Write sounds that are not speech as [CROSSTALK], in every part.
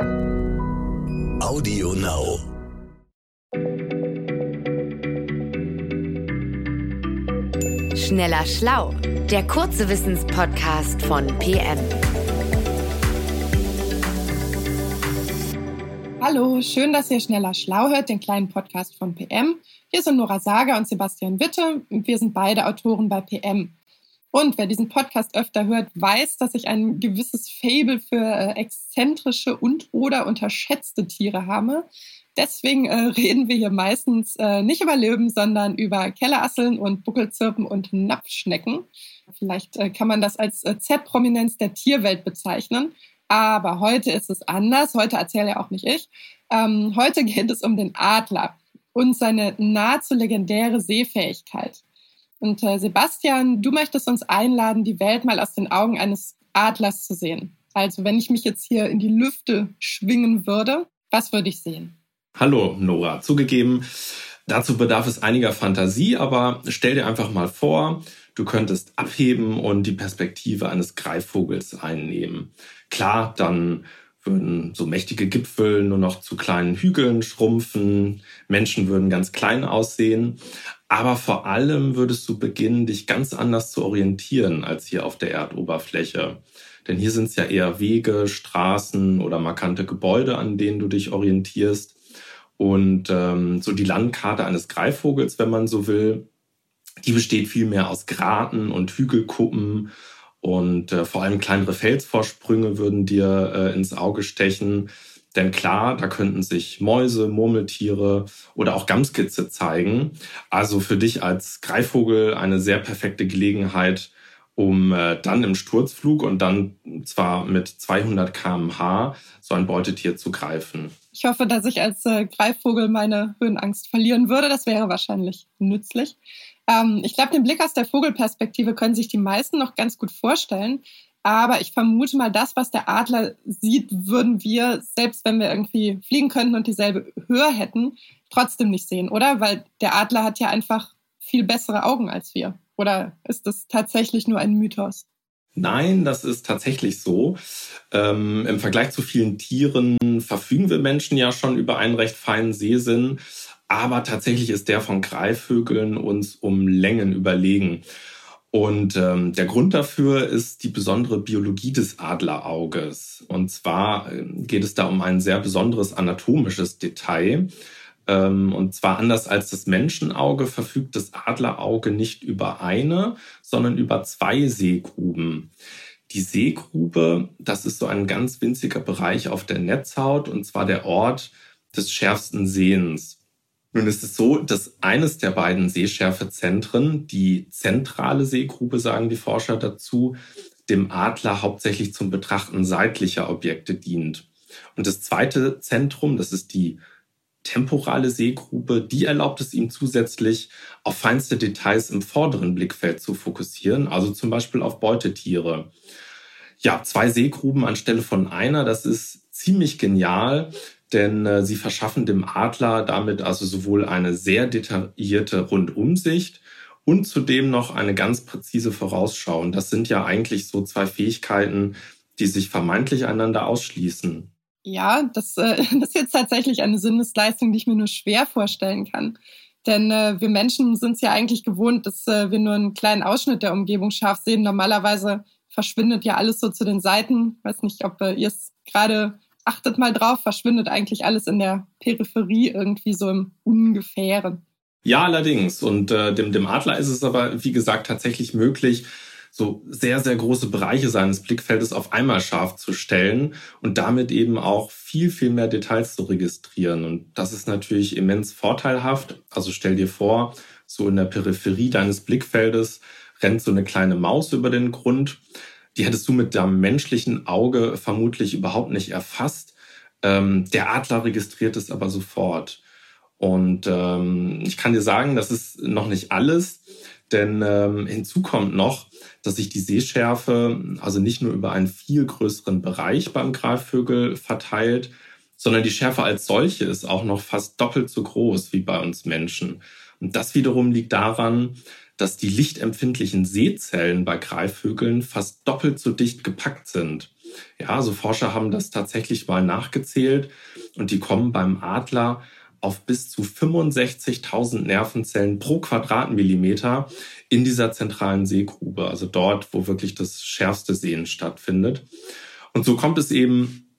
Audio Now. Schneller Schlau, der kurze Wissenspodcast von PM. Hallo, schön, dass ihr Schneller Schlau hört, den kleinen Podcast von PM. Hier sind Nora Sager und Sebastian Witte. Wir sind beide Autoren bei PM. Und wer diesen Podcast öfter hört, weiß, dass ich ein gewisses Fable für äh, exzentrische und oder unterschätzte Tiere habe. Deswegen äh, [LAUGHS] reden wir hier meistens äh, nicht über Löwen, sondern über Kellerasseln und Buckelzirpen und Napfschnecken. Vielleicht äh, kann man das als äh, Z-Prominenz der Tierwelt bezeichnen. Aber heute ist es anders. Heute erzähle ja auch nicht ich. Ähm, heute geht es um den Adler und seine nahezu legendäre Sehfähigkeit. Und äh, Sebastian, du möchtest uns einladen, die Welt mal aus den Augen eines Adlers zu sehen. Also wenn ich mich jetzt hier in die Lüfte schwingen würde, was würde ich sehen? Hallo Nora, zugegeben, dazu bedarf es einiger Fantasie, aber stell dir einfach mal vor, du könntest abheben und die Perspektive eines Greifvogels einnehmen. Klar, dann würden so mächtige Gipfel nur noch zu kleinen Hügeln schrumpfen, Menschen würden ganz klein aussehen, aber vor allem würdest du beginnen, dich ganz anders zu orientieren als hier auf der Erdoberfläche. Denn hier sind es ja eher Wege, Straßen oder markante Gebäude, an denen du dich orientierst. Und ähm, so die Landkarte eines Greifvogels, wenn man so will, die besteht vielmehr aus Graten und Hügelkuppen und äh, vor allem kleinere Felsvorsprünge würden dir äh, ins Auge stechen. Denn klar, da könnten sich Mäuse, Murmeltiere oder auch Gamskitze zeigen. Also für dich als Greifvogel eine sehr perfekte Gelegenheit, um äh, dann im Sturzflug und dann zwar mit 200 km/h so ein Beutetier zu greifen. Ich hoffe, dass ich als äh, Greifvogel meine Höhenangst verlieren würde. Das wäre wahrscheinlich nützlich. Ähm, ich glaube, den Blick aus der Vogelperspektive können sich die meisten noch ganz gut vorstellen. Aber ich vermute mal, das, was der Adler sieht, würden wir, selbst wenn wir irgendwie fliegen könnten und dieselbe Höhe hätten, trotzdem nicht sehen, oder? Weil der Adler hat ja einfach viel bessere Augen als wir. Oder ist das tatsächlich nur ein Mythos? Nein, das ist tatsächlich so. Ähm, Im Vergleich zu vielen Tieren verfügen wir Menschen ja schon über einen recht feinen Sehsinn, aber tatsächlich ist der von Greifvögeln uns um Längen überlegen. Und ähm, der Grund dafür ist die besondere Biologie des Adlerauges. Und zwar ähm, geht es da um ein sehr besonderes anatomisches Detail. Ähm, und zwar anders als das Menschenauge verfügt das Adlerauge nicht über eine, sondern über zwei Sehgruben. Die Sehgrube, das ist so ein ganz winziger Bereich auf der Netzhaut und zwar der Ort des schärfsten Sehens. Nun ist es so, dass eines der beiden Sehschärfezentren, die zentrale Sehgrube, sagen die Forscher dazu, dem Adler hauptsächlich zum Betrachten seitlicher Objekte dient. Und das zweite Zentrum, das ist die temporale Sehgrube, die erlaubt es ihm zusätzlich, auf feinste Details im vorderen Blickfeld zu fokussieren, also zum Beispiel auf Beutetiere. Ja, zwei Seegruben anstelle von einer, das ist ziemlich genial, denn äh, sie verschaffen dem Adler damit also sowohl eine sehr detaillierte Rundumsicht und zudem noch eine ganz präzise Vorausschau. Und das sind ja eigentlich so zwei Fähigkeiten, die sich vermeintlich einander ausschließen. Ja, das, äh, [LAUGHS] das ist jetzt tatsächlich eine Sinnesleistung, die ich mir nur schwer vorstellen kann. Denn äh, wir Menschen sind es ja eigentlich gewohnt, dass äh, wir nur einen kleinen Ausschnitt der Umgebung scharf sehen. Normalerweise verschwindet ja alles so zu den Seiten. Ich weiß nicht, ob äh, ihr es gerade achtet mal drauf, verschwindet eigentlich alles in der Peripherie irgendwie so im Ungefähren. Ja, allerdings. Und äh, dem, dem Adler ist es aber, wie gesagt, tatsächlich möglich, so sehr, sehr große Bereiche seines Blickfeldes auf einmal scharf zu stellen und damit eben auch viel, viel mehr Details zu registrieren. Und das ist natürlich immens vorteilhaft. Also stell dir vor, so in der Peripherie deines Blickfeldes rennt so eine kleine Maus über den Grund. Die hättest du mit deinem menschlichen Auge vermutlich überhaupt nicht erfasst. Ähm, der Adler registriert es aber sofort. Und ähm, ich kann dir sagen, das ist noch nicht alles, denn ähm, hinzu kommt noch, dass sich die Sehschärfe also nicht nur über einen viel größeren Bereich beim Greifvögel verteilt, sondern die Schärfe als solche ist auch noch fast doppelt so groß wie bei uns Menschen. Und das wiederum liegt daran, dass die lichtempfindlichen Sehzellen bei Greifvögeln fast doppelt so dicht gepackt sind. Ja, also Forscher haben das tatsächlich mal nachgezählt und die kommen beim Adler auf bis zu 65.000 Nervenzellen pro Quadratmillimeter in dieser zentralen Sehgrube, also dort, wo wirklich das schärfste Sehen stattfindet. Und so kommt es eben,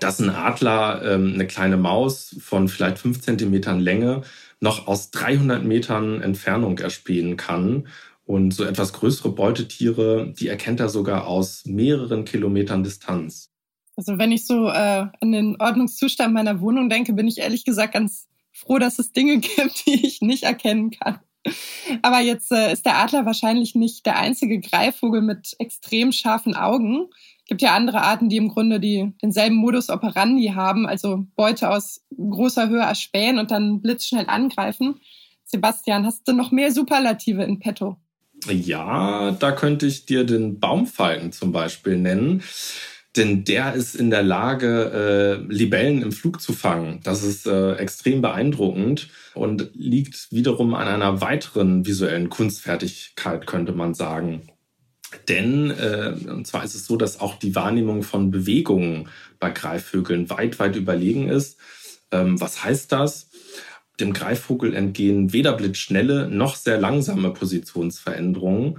dass ein Adler ähm, eine kleine Maus von vielleicht fünf Zentimetern Länge noch aus 300 Metern Entfernung erspähen kann. Und so etwas größere Beutetiere, die erkennt er sogar aus mehreren Kilometern Distanz. Also wenn ich so äh, an den Ordnungszustand meiner Wohnung denke, bin ich ehrlich gesagt ganz froh, dass es Dinge [LAUGHS] gibt, die ich nicht erkennen kann. Aber jetzt äh, ist der Adler wahrscheinlich nicht der einzige Greifvogel mit extrem scharfen Augen. Gibt ja andere Arten, die im Grunde die, denselben Modus operandi haben, also Beute aus großer Höhe erspähen und dann blitzschnell angreifen. Sebastian, hast du noch mehr Superlative in petto? Ja, da könnte ich dir den Baumfalken zum Beispiel nennen denn der ist in der Lage, äh, Libellen im Flug zu fangen. Das ist äh, extrem beeindruckend und liegt wiederum an einer weiteren visuellen Kunstfertigkeit, könnte man sagen. Denn, äh, und zwar ist es so, dass auch die Wahrnehmung von Bewegungen bei Greifvögeln weit, weit überlegen ist. Ähm, was heißt das? Dem Greifvogel entgehen weder blitzschnelle noch sehr langsame Positionsveränderungen.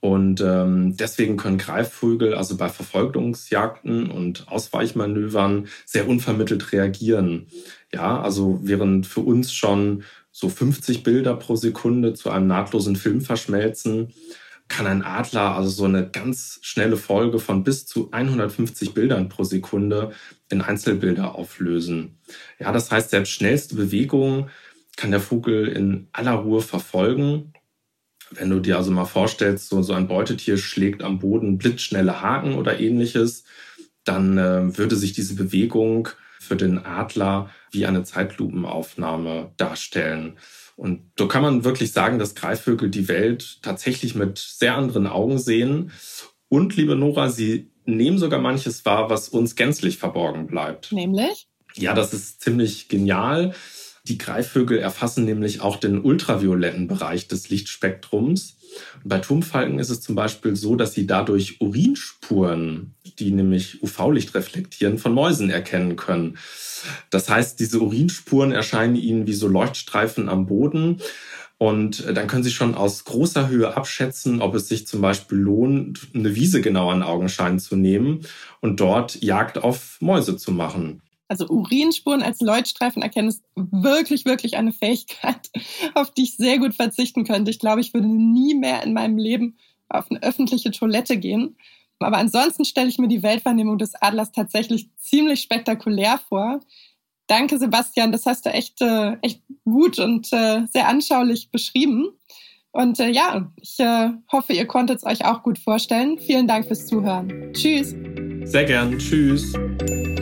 Und ähm, deswegen können Greifvögel also bei Verfolgungsjagden und Ausweichmanövern sehr unvermittelt reagieren. Ja, also während für uns schon so 50 Bilder pro Sekunde zu einem nahtlosen Film verschmelzen, kann ein Adler also so eine ganz schnelle Folge von bis zu 150 Bildern pro Sekunde in Einzelbilder auflösen. Ja, das heißt, selbst schnellste Bewegungen kann der Vogel in aller Ruhe verfolgen wenn du dir also mal vorstellst, so, so ein Beutetier schlägt am Boden blitzschnelle Haken oder ähnliches, dann äh, würde sich diese Bewegung für den Adler wie eine Zeitlupenaufnahme darstellen. Und so kann man wirklich sagen, dass Greifvögel die Welt tatsächlich mit sehr anderen Augen sehen. Und liebe Nora, sie nehmen sogar manches wahr, was uns gänzlich verborgen bleibt. Nämlich? Ja, das ist ziemlich genial. Die Greifvögel erfassen nämlich auch den ultravioletten Bereich des Lichtspektrums. bei Turmfalken ist es zum Beispiel so, dass sie dadurch Urinspuren, die nämlich UV-Licht reflektieren, von Mäusen erkennen können. Das heißt, diese Urinspuren erscheinen ihnen wie so Leuchtstreifen am Boden. Und dann können Sie schon aus großer Höhe abschätzen, ob es sich zum Beispiel lohnt, eine Wiese genau an Augenschein zu nehmen und dort Jagd auf Mäuse zu machen. Also Urinspuren als Leuchtstreifen erkennen ist wirklich, wirklich eine Fähigkeit, [LAUGHS] auf die ich sehr gut verzichten könnte. Ich glaube, ich würde nie mehr in meinem Leben auf eine öffentliche Toilette gehen. Aber ansonsten stelle ich mir die Weltwahrnehmung des Adlers tatsächlich ziemlich spektakulär vor. Danke, Sebastian. Das hast du echt, äh, echt gut und äh, sehr anschaulich beschrieben. Und äh, ja, ich äh, hoffe, ihr konntet es euch auch gut vorstellen. Vielen Dank fürs Zuhören. Tschüss. Sehr gern. Tschüss.